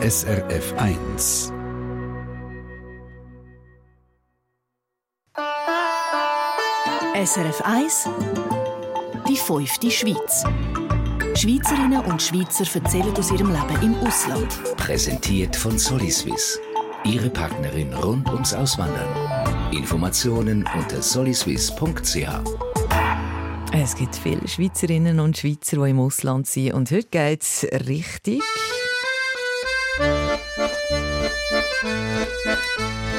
SRF 1. SRF 1 Die fünfte Schweiz. Schweizerinnen und Schweizer erzählen aus ihrem Leben im Ausland. Präsentiert von Soliswiss. Ihre Partnerin rund ums Auswandern. Informationen unter soliswiss.ch. Es gibt viele Schweizerinnen und Schweizer, die im Ausland sind. Und heute geht es richtig.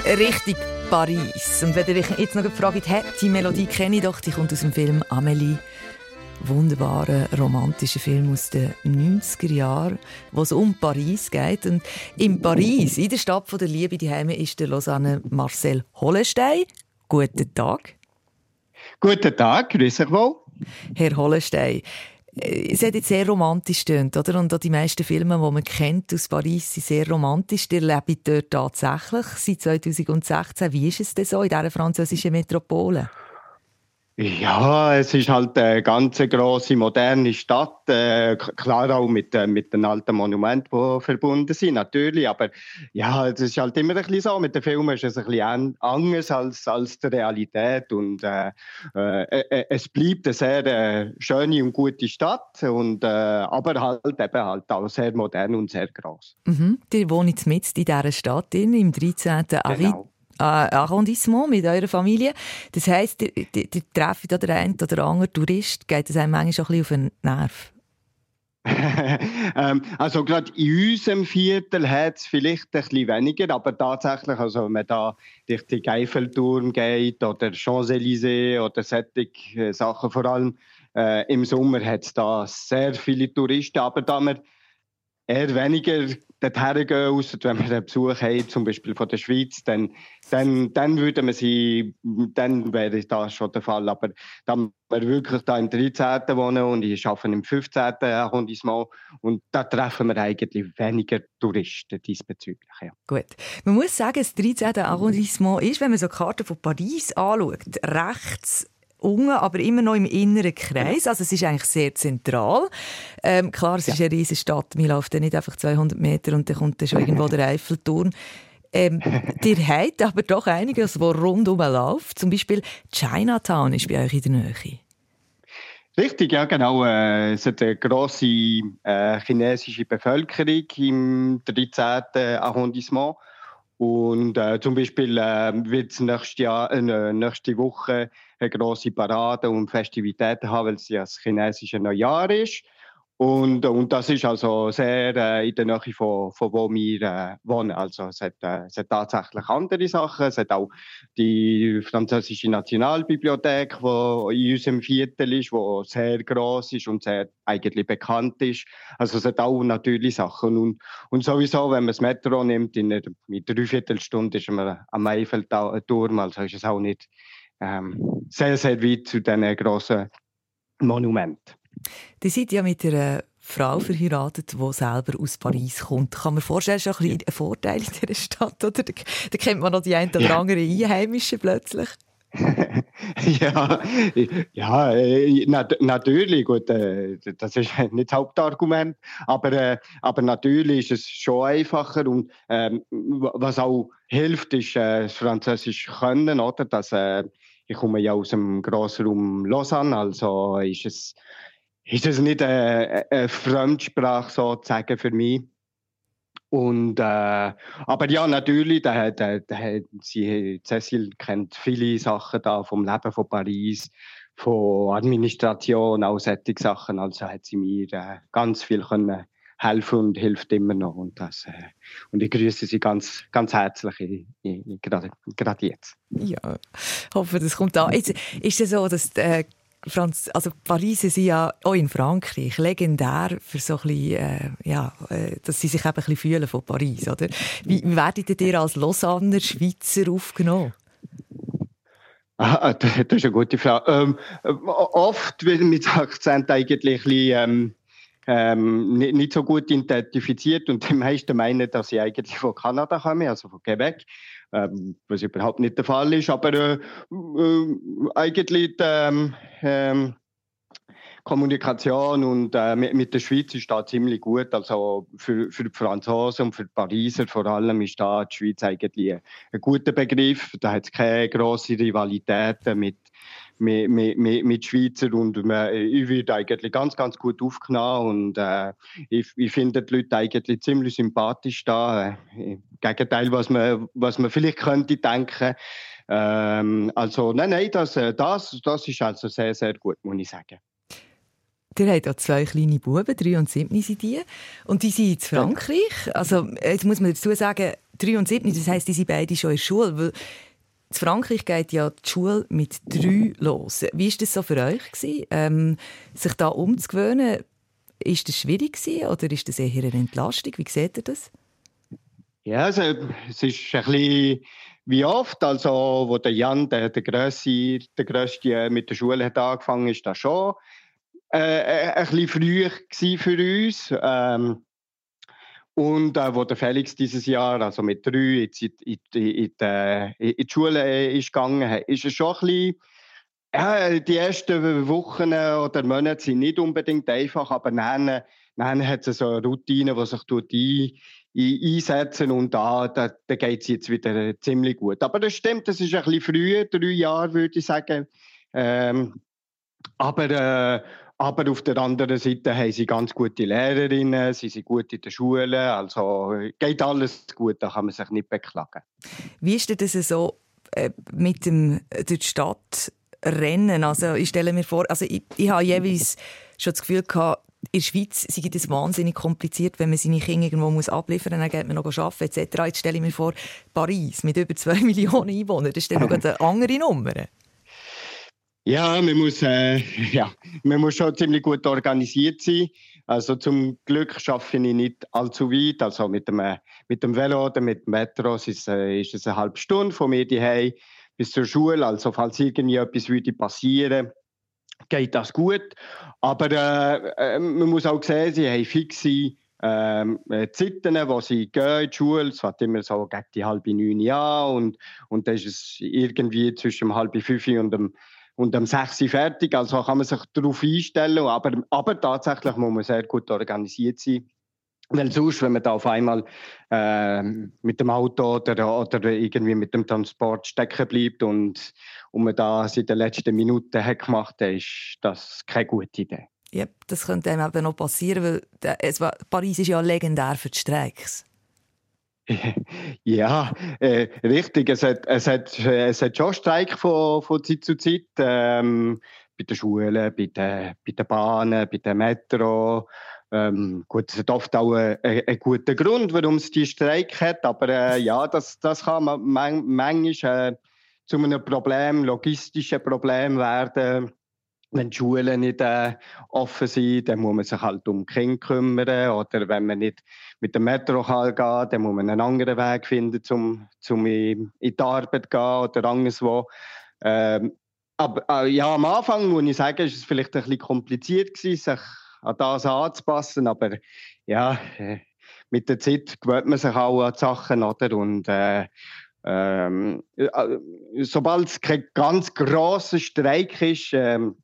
Richtig Paris. Und wenn ihr euch jetzt noch fragt, hey, die Melodie kenne ich doch, die kommt aus dem Film Amelie. Wunderbarer romantischer Film aus den 90er Jahren, wo es um Paris geht. Und in Paris, in der Stadt der Liebe, die Heime, ist der Lausanne Marcel Hollestein. Guten Tag. Guten Tag, grüß euch wohl. Herr Hollestein, es hat jetzt sehr romantisch tönt, oder? Und auch die meisten Filme, die man kennt aus Paris, sind sehr romantisch. Ihr lebt dort tatsächlich seit 2016. Wie ist es denn so in dieser französischen Metropole? Ja, es ist halt eine ganz große moderne Stadt, äh, klar auch mit, äh, mit den alten Monumenten, die verbunden sind, natürlich, aber ja, es ist halt immer ein bisschen so, mit den Filmen ist es ein bisschen anders als, als die Realität und äh, äh, es bleibt eine sehr schöne und gute Stadt, und, aber halt eben halt auch sehr modern und sehr groß. Mhm. Ihr wohnt mit in dieser Stadt, im 13. Genau. Arrondissement mit eurer Familie. Das heisst, ihr, ihr, ihr trefft oder einen oder anderen Tourist, geht das einem manchmal auch ein bisschen auf den Nerv? ähm, also gerade in unserem Viertel hat es vielleicht ein bisschen weniger, aber tatsächlich, also wenn man da durch den Eiffelturm geht oder Champs-Élysées oder solche äh, Sachen, vor allem äh, im Sommer hat es da sehr viele Touristen, aber da wir eher weniger dorthin gehen, außer wenn wir einen Besuch haben, zum Beispiel von der Schweiz, dann, dann, dann würde man sie, dann wäre das schon der Fall. Aber da wir wirklich da im 13. wohnen und ich arbeite im 15. Arrondissement und da treffen wir eigentlich weniger Touristen diesbezüglich. Ja. Gut. Man muss sagen, das 13. Arrondissement ist, wenn man so Karten von Paris anschaut, rechts unten, aber immer noch im inneren Kreis. Also es ist eigentlich sehr zentral. Ähm, klar, es ja. ist eine riesige Stadt. Wir laufen dann nicht einfach 200 Meter und dann kommt dann schon irgendwo der Eiffelturm. Ähm, ihr habt aber doch einiges, wo rundum läuft. Zum Beispiel Chinatown ist bei euch in der Nähe. Richtig, ja genau. Äh, es hat eine grosse äh, chinesische Bevölkerung im 13. Arrondissement. Und äh, zum Beispiel äh, wird es nächste, äh, nächste Woche eine große Parade und Festivitäten haben, weil es ja das chinesische Neujahr ist. Und, und das ist also sehr äh, in der Nähe von, von wo wir äh, wohnen. Also es hat, äh, es hat tatsächlich andere Sachen. Es hat auch die französische Nationalbibliothek, die in unserem Viertel ist, die sehr groß ist und sehr eigentlich bekannt ist. Also es hat auch natürlich Sachen. Und, und sowieso, wenn man das Metro nimmt, in einer Dreiviertelstunde ist man am Eiffelturm. Also ist es auch nicht ähm, sehr, sehr weit zu diesen grossen Monumenten. Die seid ja mit einer Frau verheiratet, die selber aus Paris kommt. Kann man vorstellen, schon ein, ein Vorteil in dieser Stadt, oder? Da, da kennt man noch die ein oder ja. andere Einheimischen plötzlich. ja, ja äh, natürlich, gut, äh, das ist nicht das Hauptargument, aber, äh, aber natürlich ist es schon einfacher und ähm, was auch hilft, ist das Französisch können, oder? Dass, ich komme ja aus dem Grossraum Lausanne, also ist es, ist es nicht eine, eine Fremdsprache sozusagen für mich. Und, äh, aber ja, natürlich, der, der, der, sie, Cecil kennt viele Sachen da vom Leben von Paris, von Administration, auch solche Sachen. Also hat sie mir äh, ganz viel können helfen und hilft immer noch. Und, das, äh, und ich grüße Sie ganz, ganz herzlich gerade, jetzt. Ja, hoffe, das kommt an. Ist es so, dass äh, Franz, also Paris ist ja auch in Frankreich legendär für so ein bisschen, äh, ja, äh, dass sie sich eben ein bisschen fühlen von Paris, oder? Wie, werdet ihr als Lausanner Schweizer aufgenommen? Ah, das ist eine gute Frage. Ähm, oft wird mit Akzent eigentlich ein bisschen, ähm, ähm, nicht, nicht, so gut identifiziert und die meisten meinen, dass sie eigentlich von Kanada kommen, also von Quebec, ähm, was überhaupt nicht der Fall ist. Aber äh, äh, eigentlich ähm, ähm, Kommunikation und äh, mit, mit, der Schweiz ist da ziemlich gut. Also für, für die Franzosen und für die Pariser vor allem ist da die Schweiz eigentlich ein, ein guter Begriff. Da hat es keine grossen Rivalitäten mit, mit, mit, mit, mit Schweizer und man, ich werde eigentlich ganz, ganz gut aufgenommen und äh, ich, ich finde die Leute eigentlich ziemlich sympathisch da. Äh, Im Gegenteil, was man, was man vielleicht könnte denken. Ähm, also nein, nein, das, äh, das, das ist also sehr, sehr gut, muss ich sagen. Ihr habt ja zwei kleine Buben, drei und sieben sind die. Und die sind in Frankreich. Also, jetzt muss man dazu sagen, drei und sieben, das heisst, die sind beide schon in der Schule. Weil in Frankreich geht ja die Schule mit drei los. Wie war das so für euch, gewesen, ähm, sich da umzugewöhnen? Ist das schwierig oder ist das eher eine Entlastung? Wie seht ihr das? Ja, also, es ist ein bisschen wie oft. Also, wo der Jan, der, der, Grösste, der Grösste mit der Schule hat angefangen ist das schon äh, äh ein bisschen früh für uns. Ähm, und äh, wo der Felix dieses Jahr, also mit drei, in, in, in, in, in die Schule äh, ist gegangen, ist es schon ein bisschen, ja, die ersten Wochen oder Monate sind nicht unbedingt einfach, aber dann, dann hat es so eine Routine, die sich ein, ein, einsetzen und da, da, da geht es jetzt wieder ziemlich gut. Aber das stimmt, das ist ein bisschen früher, drei Jahre würde ich sagen. Ähm, aber äh, aber auf der anderen Seite haben sie ganz gute Lehrerinnen, sie sind gut in der Schule, also geht alles gut, da kann man sich nicht beklagen. Wie ist das so äh, mit dem äh, durch die Stadt Rennen? Also ich stelle mir vor, also ich, ich habe jeweils schon das Gefühl gehabt, in der Schweiz sei das wahnsinnig kompliziert, wenn man seine Kinder irgendwo muss abliefern muss, dann geht man noch arbeiten etc. Jetzt stelle ich mir vor, Paris mit über zwei Millionen Einwohnern, das ist dann noch eine andere Nummer. Ja, man muss, äh, ja, man muss schon ziemlich gut organisiert sein. Also zum Glück schaffe ich nicht allzu weit. Also mit dem, äh, mit dem Velo oder mit dem Metro ist, äh, ist es eine halbe Stunde von mir daheim bis zur Schule. Also falls irgendwie etwas würde passieren, geht das gut. Aber äh, äh man muss auch sehen, sie haben fixe ähm, äh, Zeiten, wo sie gehen in die Schule. Es fängt immer so gegen die halbe neun an und, und dann ist es irgendwie zwischen halb fünf und dem und am 6 Uhr fertig. Also kann man sich darauf einstellen. Aber, aber tatsächlich muss man sehr gut organisiert sein. Weil sonst, wenn man da auf einmal äh, mit dem Auto oder, oder irgendwie mit dem Transport stecken bleibt und, und man das in den letzten Minuten hat gemacht hat, ist das keine gute Idee. Ja, das könnte einem eben noch passieren, weil es war, Paris ist ja legendär für die Streiks. Ja, äh, richtig. Es hat, es, hat, es hat schon Streik von, von Zeit zu Zeit. Ähm, bei den Schulen, bei den, bei den Bahnen, bei den Metro. Ähm, gut, es hat oft auch einen, einen guten Grund, warum es die Streik hat. Aber äh, ja, das, das kann man man, manchmal äh, zu einem Problem, logistischen Problem werden wenn die Schulen nicht äh, offen sind, dann muss man sich halt um Kinder kümmern. Oder wenn man nicht mit dem Metro kann dann muss man einen anderen Weg finden, um, um in, in die Arbeit zu gehen oder anderswo. Ähm, aber äh, ja, am Anfang muss ich sagen, ist es vielleicht ein bisschen kompliziert gewesen, sich an das anzupassen. Aber ja, äh, mit der Zeit gewöhnt man sich auch an die Sachen. Oder? Und äh, ähm, äh, sobald es kein ganz grosser Streik ist, ähm,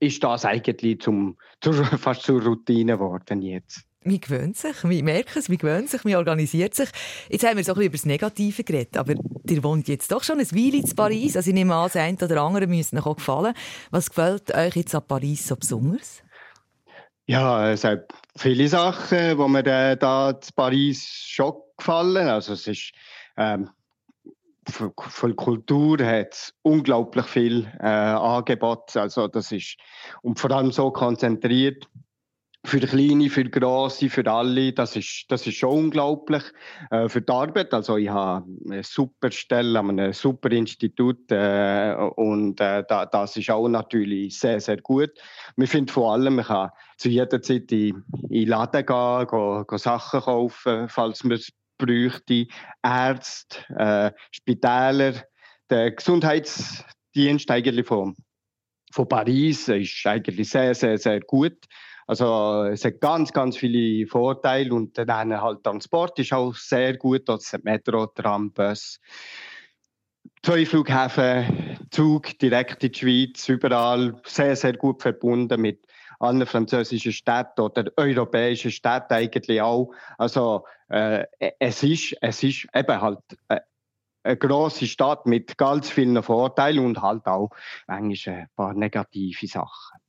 ist das eigentlich zum, zur, fast zur Routine geworden jetzt. Man gewöhnt sich, man merkt es, man gewöhnt sich, man organisiert sich. Jetzt haben wir so ein bisschen über das Negative geredet, aber ihr wohnt jetzt doch schon ein Weile in Paris. Also ich nehme an, das eine oder andere müsste euch auch gefallen. Was gefällt euch jetzt an Paris so besonders? Ja, es hat viele Sachen, die mir da in Paris schon gefallen. Also es ist ähm, von Kultur hat unglaublich viel äh, Angebot. Also das ist und vor allem so konzentriert für Kleine, für Grosse, für alle. Das ist, das ist schon unglaublich äh, für die Arbeit. Also ich habe eine super Stelle einem super Institut äh, und äh, da, das ist auch natürlich sehr, sehr gut. Wir finden vor allem, man kann zu jeder Zeit in, in den Laden gehen, gehen, gehen Sachen kaufen, falls man es bräuchte, Ärzte, äh, Spitäler, der Gesundheitsdienst eigentlich von, von Paris ist eigentlich sehr, sehr, sehr gut. Also es hat ganz, ganz viele Vorteile und dann halt Transport ist auch sehr gut, das Metro, Tram, Bus. zwei Flughäfen, Zug direkt in die Schweiz, überall sehr, sehr gut verbunden mit allen französischen Städten oder europäischen Städten eigentlich auch. Also äh, es, ist, es ist eben halt äh, eine grosse Stadt mit ganz vielen Vorteilen und halt auch manchmal ein paar negative Sachen.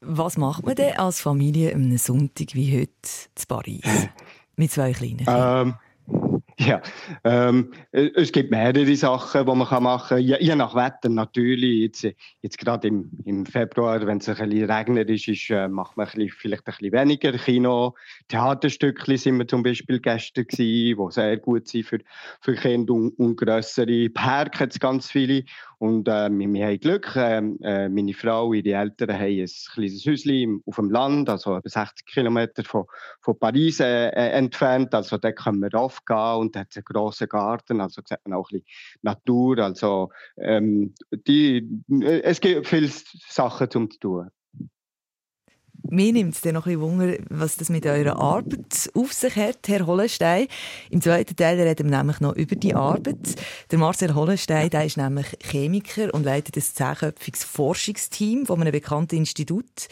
Was macht man denn als Familie am Sonntag wie heute zu Paris? Mit zwei kleinen Kindern? Ähm, ja, ähm, es gibt mehrere Sachen, die man machen kann. Je, je nach Wetter natürlich. Jetzt, jetzt gerade im, im Februar, wenn es ein bisschen regnerisch ist, äh, macht man ein bisschen, vielleicht ein bisschen weniger Kino. Theaterstückchen sind wir zum Beispiel gestern gewesen, die sehr gut sind für, für Kinder und, und grössere. Park hat es ganz viele. Und äh, wir, wir haben Glück. Ähm, äh, meine Frau, und ihre Eltern haben ein kleines Häuschen auf dem Land, also etwa 60 Kilometer von, von Paris äh, äh, entfernt. Also da können wir aufgehen und hat einen grossen Garten. Also sieht man auch ein bisschen Natur. Also ähm, die, äh, es gibt viele Sachen zum zu tun. Mir nimmt es dann noch ein Wunder, was das mit eurer Arbeit auf sich hat, Herr Hollenstein. Im zweiten Teil reden wir nämlich noch über die Arbeit. Der Marcel Hollenstein der ist nämlich Chemiker und leitet ein zehnköpfiges Forschungsteam von einem bekannten Institut.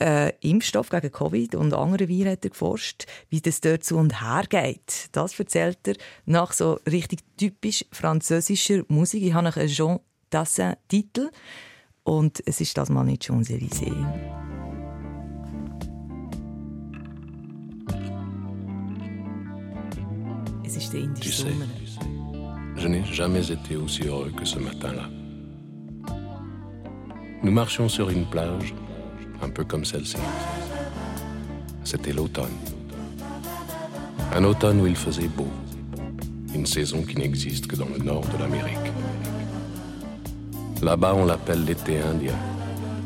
Äh, Impfstoff gegen Covid und andere Viren hat er geforscht. Wie das dort zu und her geht, das erzählt er nach so richtig typisch französischer Musik. Ich habe einen Jean Dassin-Titel und es ist das mal nicht Champs-Élysées. Tu sais, je n'ai jamais été aussi heureux que ce matin-là. Nous marchions sur une plage, un peu comme celle-ci. C'était l'automne. Un automne où il faisait beau. Une saison qui n'existe que dans le nord de l'Amérique. Là-bas, on l'appelle l'été indien,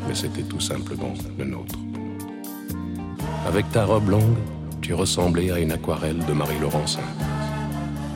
mais c'était tout simplement le nôtre. Avec ta robe longue, tu ressemblais à une aquarelle de Marie Laurencin.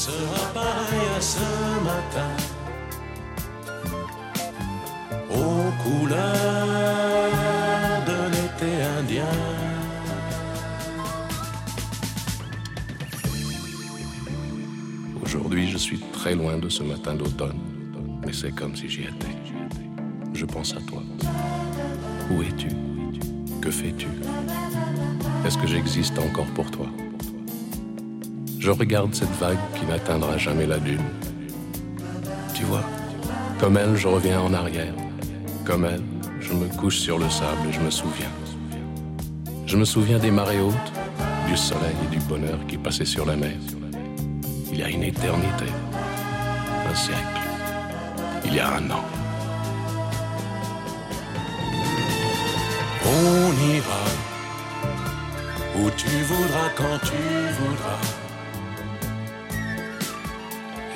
sera pareil à ce matin. Aux couleurs de l'été indien. Aujourd'hui, je suis très loin de ce matin d'automne, mais c'est comme si j'y étais. Je pense à toi. Où es-tu? Que fais-tu? Est-ce que j'existe encore pour toi? Je regarde cette vague qui n'atteindra jamais la dune. Tu vois, comme elle, je reviens en arrière. Comme elle, je me couche sur le sable et je me souviens. Je me souviens des marées hautes, du soleil et du bonheur qui passaient sur la mer. Il y a une éternité, un siècle, il y a un an. On ira où tu voudras quand tu voudras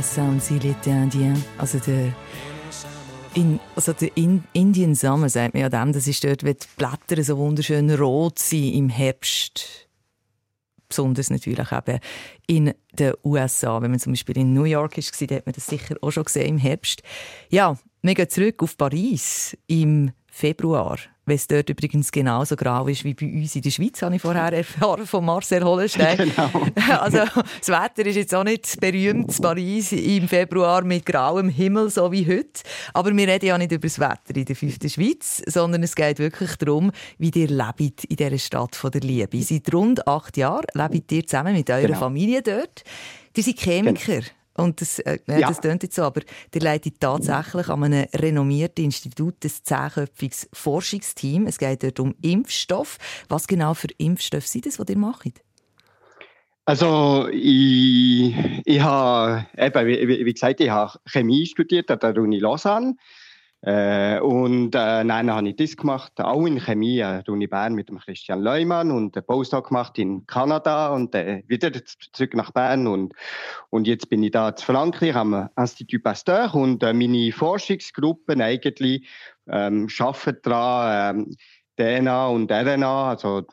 das sound, s'il était indien. Also der, in, also der in Indian Summer, sagt man ja dem, das ist dort, wenn die Blätter so wunderschön rot sind im Herbst. Besonders natürlich eben in den USA. Wenn man zum Beispiel in New York war, hat man das sicher auch schon gesehen im Herbst. Ja, wir gehen zurück auf Paris im Februar wenn es dort übrigens genauso grau ist wie bei uns in der Schweiz, habe ich vorher erfahren von Marcel Hollenstein. Genau. Also das Wetter ist jetzt auch nicht berühmt in Paris im Februar mit grauem Himmel, so wie heute. Aber wir reden ja nicht über das Wetter in der fünften Schweiz, sondern es geht wirklich darum, wie ihr lebt in dieser Stadt von der Liebe. Seit rund acht Jahren lebt ihr zusammen mit eurer genau. Familie dort. Ihr seid Chemiker. Genau. Und das, äh, ja. das klingt jetzt so, aber der leitet tatsächlich an einem renommierten Institut ein zehnköpfiges Forschungsteam. Es geht dort um Impfstoff. Was genau für Impfstoffe sind das, die ihr macht? Also ich, ich habe, eben, wie, wie gesagt, ich habe Chemie studiert an der Uni Lausanne. Äh, und äh, dann habe ich das gemacht, auch in Chemie an der Uni Bern mit dem Christian Leumann und einen Postdoc gemacht in Kanada und äh, wieder zurück nach Bern und, und jetzt bin ich da in Frankreich am Institut Pasteur und äh, meine Forschungsgruppen eigentlich ähm, arbeiten daran, ähm, DNA und RNA, also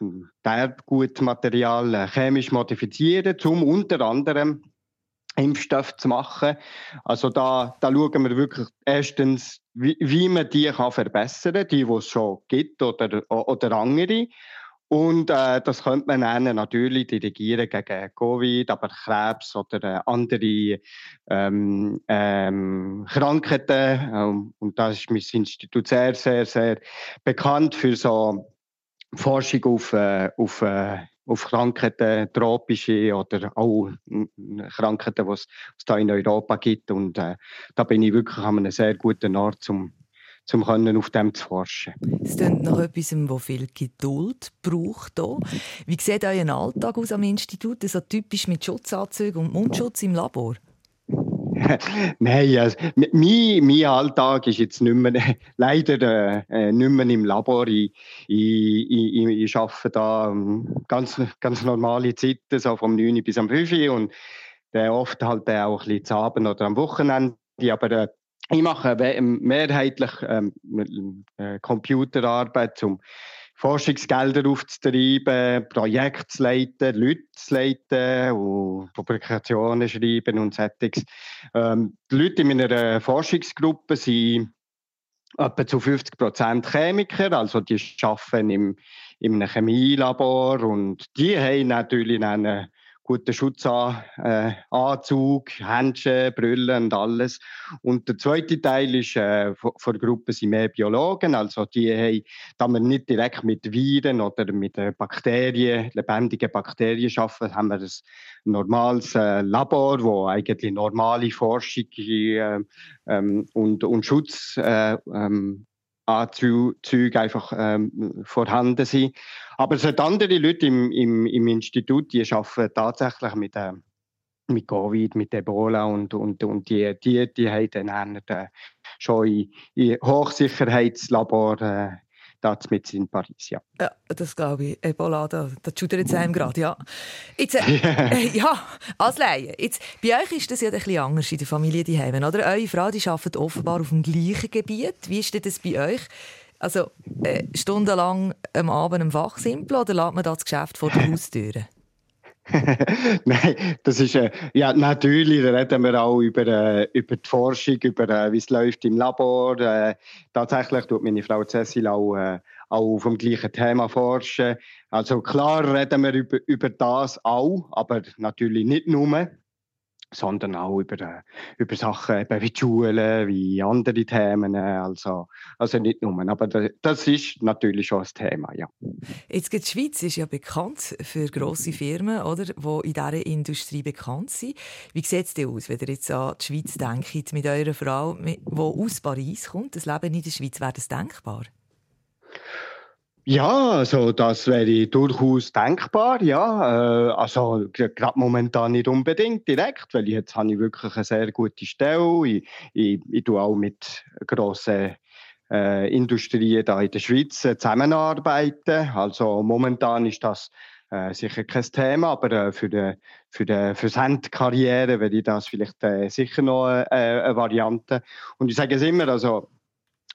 Erbgutmaterial, äh, chemisch modifizieren, um unter anderem Impfstoff zu machen. Also da, da schauen wir wirklich erstens, wie, wie man die kann verbessern kann, die, die es schon gibt oder, oder andere. Und äh, das könnte man dann natürlich dirigieren gegen Covid, aber Krebs oder äh, andere ähm, ähm, Krankheiten. Ähm, und da ist mein Institut sehr, sehr, sehr bekannt für so Forschung auf, äh, auf äh, auf Krankheiten, tropische oder auch Krankheiten, die es da in Europa gibt. Und äh, da bin ich wirklich an einem sehr guten Ort, um um auf dem zu forschen. Es klingt nach etwas, das viel Geduld braucht. Hier. Wie sieht euer Alltag aus am Institut? So typisch mit Schutzanzügen und Mundschutz im Labor? Nein, also, mein, mein Alltag ist jetzt nicht mehr, leider äh, nicht mehr im Labor. Ich, ich, ich, ich arbeite da ähm, ganz, ganz normale Zeiten, so vom 9 bis am 5 Uhr und äh, oft halt auch ein bisschen zu Abend oder am Wochenende. Aber äh, ich mache mehrheitlich ähm, äh, Computerarbeit zum Forschungsgelder aufzutreiben, Projekte zu leiten, Leute zu leiten und Publikationen schreiben und solches. Ähm, die Leute in meiner Forschungsgruppe sind etwa zu 50 Prozent Chemiker, also die arbeiten im, in einem Chemielabor und die haben natürlich eine guten Schutzanzug, äh, Händchen, Brille und alles. Und der zweite Teil ist, äh, von, der Gruppe sind mehr Biologen, also die haben, da wir nicht direkt mit Viren oder mit Bakterien, lebendigen Bakterien arbeiten, haben wir ein normales äh, Labor, wo eigentlich normale Forschung äh, ähm, und, und Schutz äh, ähm, Anzüge einfach ähm, vorhanden sind. Aber es hat andere Leute im, im, im Institut, die arbeiten tatsächlich mit, äh, mit Covid, mit Ebola und, und, und die, die, die haben dann äh, schon in, in Hochsicherheitslabor äh, das mit in Paris, ja. Ja, das glaube ich. Ebola, da, da schudert es einem gerade, ja. Jetzt, äh, äh, ja, als Laie. Jetzt, bei euch ist das ja ein bisschen anders in der Familie die haben, oder? Eure Frau die arbeitet offenbar auf dem gleichen Gebiet. Wie ist das bei euch? Also, äh, stundenlang am Abend im Fachsimpel oder lässt man das Geschäft vor der Haustüre? Nein, das ist äh, ja natürlich. Da reden wir auch über, äh, über die Forschung, über äh, wie es läuft im Labor. Äh, tatsächlich tut meine Frau Cecil auch, äh, auch dem gleichen Thema forschen. Also klar reden wir über, über das auch, aber natürlich nicht nur sondern auch über, äh, über Sachen eben wie die Schulen, wie andere Themen. Also, also nicht nur. Aber das ist natürlich schon ein Thema, ja. Jetzt die Schweiz ist ja bekannt für grosse Firmen, oder, die in dieser Industrie bekannt sind. Wie sieht es denn aus, wenn ihr jetzt an die Schweiz denkt, mit eurer Frau, die aus Paris kommt? Das Leben in der Schweiz, wäre das denkbar? Ja, also das wäre durchaus denkbar, ja. Äh, also gerade momentan nicht unbedingt direkt, weil jetzt habe ich wirklich eine sehr gute Stelle. Ich, ich, ich tue auch mit grossen äh, Industrien da in der Schweiz zusammenarbeiten. Also momentan ist das äh, sicher kein Thema, aber äh, für die, für die Handkarriere wäre das vielleicht äh, sicher noch äh, eine Variante. Und ich sage es immer, also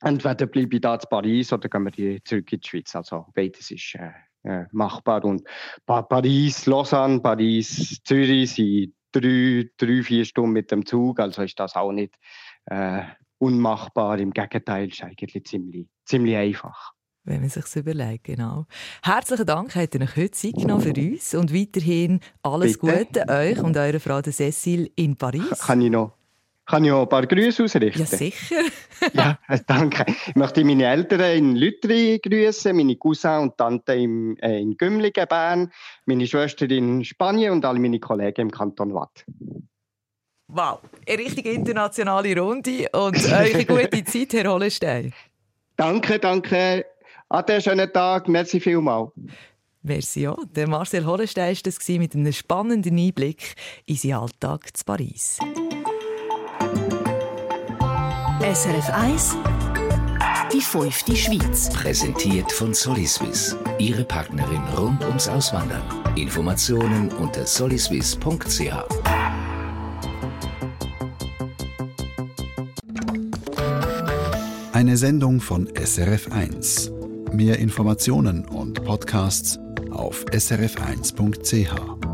entweder bleibe ich da in Paris oder gehen wir zurück in die Schweiz. Also beides ist äh, äh, machbar. Und pa Paris, Lausanne, Paris, Zürich sind drei, drei, vier Stunden mit dem Zug. Also ist das auch nicht äh, unmachbar. Im Gegenteil, ist eigentlich ziemlich, ziemlich einfach. Wenn man sich überlegt, genau. Herzlichen Dank, habt ihr euch heute Zeit genommen für uns und weiterhin alles Bitte? Gute euch und eurer Frau Cecile in Paris. Kann ich noch kann ich auch ein paar Grüße ausrichten? Ja, sicher. ja, danke. Ich möchte meine Eltern in Lüttri grüßen, meine Cousin und Tante im, äh, in Gümligen, Bern, meine Schwester in Spanien und alle meine Kollegen im Kanton Watt. Wow, eine richtige internationale Runde und euch eine gute Zeit, Herr Hollestein. Danke, danke. Ade, schönen Tag. Merci vielmals. Merci, ja. Der Marcel Hollestein war das mit einem spannenden Einblick in seinen Alltag zu Paris. SRF 1 Die fünfte Schweiz. Präsentiert von Soliswiss. Ihre Partnerin rund ums Auswandern. Informationen unter soliswiss.ch. Eine Sendung von SRF 1. Mehr Informationen und Podcasts auf srf1.ch.